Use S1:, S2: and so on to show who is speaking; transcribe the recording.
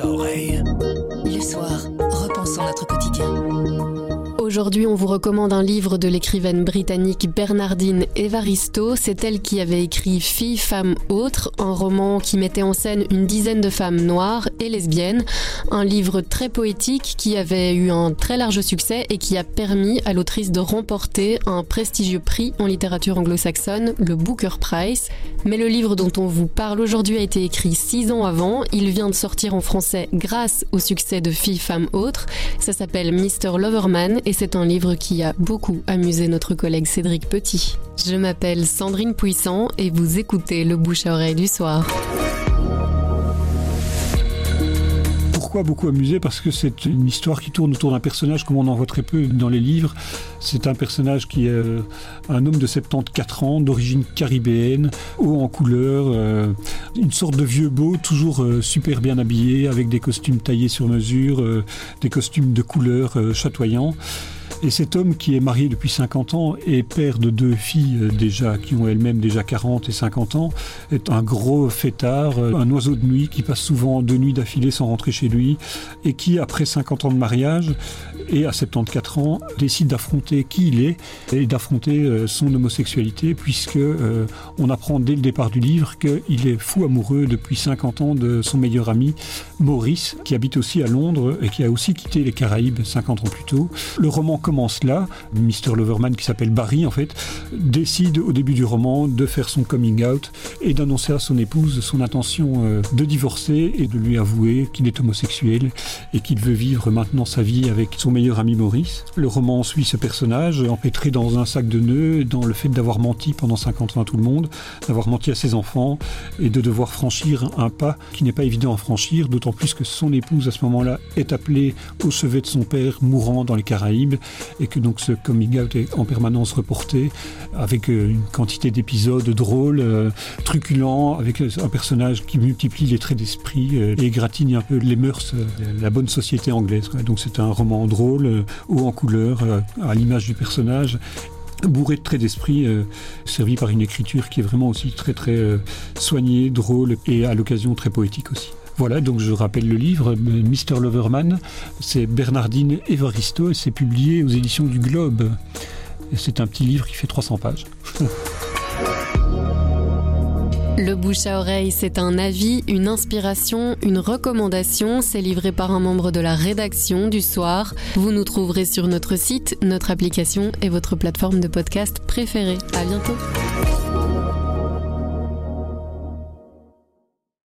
S1: bouche.
S2: Le soir, repensons notre quotidien.
S3: Aujourd'hui, on vous recommande un livre de l'écrivaine britannique Bernardine Evaristo. C'est elle qui avait écrit Fille, femme, autre, un roman qui mettait en scène une dizaine de femmes noires et lesbiennes. Un livre très poétique qui avait eu un très large succès et qui a permis à l'autrice de remporter un prestigieux prix en littérature anglo-saxonne, le Booker Prize. Mais le livre dont on vous parle aujourd'hui a été écrit six ans avant. Il vient de sortir en français grâce au succès de Fille, femme, autre. Ça s'appelle Mr. Loverman et c'est un livre qui a beaucoup amusé notre collègue Cédric Petit. Je m'appelle Sandrine Puissant et vous écoutez le bouche à oreille du soir.
S4: Pourquoi beaucoup amusé Parce que c'est une histoire qui tourne autour d'un personnage comme on en voit très peu dans les livres. C'est un personnage qui est euh, un homme de 74 ans, d'origine caribéenne, haut en couleur, euh, une sorte de vieux beau, toujours euh, super bien habillé, avec des costumes taillés sur mesure, des costumes de couleur chatoyants. Et cet homme qui est marié depuis 50 ans et père de deux filles euh, déjà, qui ont elles-mêmes déjà 40 et 50 ans, est un gros fêtard, euh, un oiseau de nuit qui passe souvent deux nuits d'affilée sans rentrer chez lui et qui, après 50 ans de mariage et à 74 ans, décide d'affronter qui il est et d'affronter euh, son homosexualité puisque on apprend dès le départ du livre qu'il est fou amoureux depuis 50 ans de son meilleur ami Maurice qui habite aussi à Londres et qui a aussi quitté les Caraïbes 50 ans plus tôt. Le roman commence là. Mr. Loverman, qui s'appelle Barry en fait, décide au début du roman de faire son coming out et d'annoncer à son épouse son intention euh, de divorcer et de lui avouer qu'il est homosexuel et qu'il veut vivre maintenant sa vie avec son meilleur ami Maurice. Le roman suit ce personnage empêtré dans un sac de nœuds, dans le fait d'avoir menti pendant 50 ans à tout le monde, d'avoir menti à ses enfants et de devoir franchir un pas qui n'est pas évident à franchir, d'autant plus que son épouse à ce moment-là est appelée au chevet de son père mourant dans les Caraïbes et que donc ce coming out est en permanence reporté avec euh, une quantité d'épisodes drôles, euh, truculents, avec euh, un personnage qui multiplie les traits d'esprit et gratigne un peu les mœurs, la bonne société anglaise. Donc c'est un roman drôle, haut en couleur, à l'image du personnage bourré de traits d'esprit, servi par une écriture qui est vraiment aussi très très soignée, drôle et à l'occasion très poétique aussi. Voilà, donc je rappelle le livre, Mr. Loverman, c'est Bernardine Evaristo et c'est publié aux éditions du Globe. C'est un petit livre qui fait 300 pages.
S3: Le bouche à oreille, c'est un avis, une inspiration, une recommandation. C'est livré par un membre de la rédaction du soir. Vous nous trouverez sur notre site, notre application et votre plateforme de podcast préférée. À bientôt.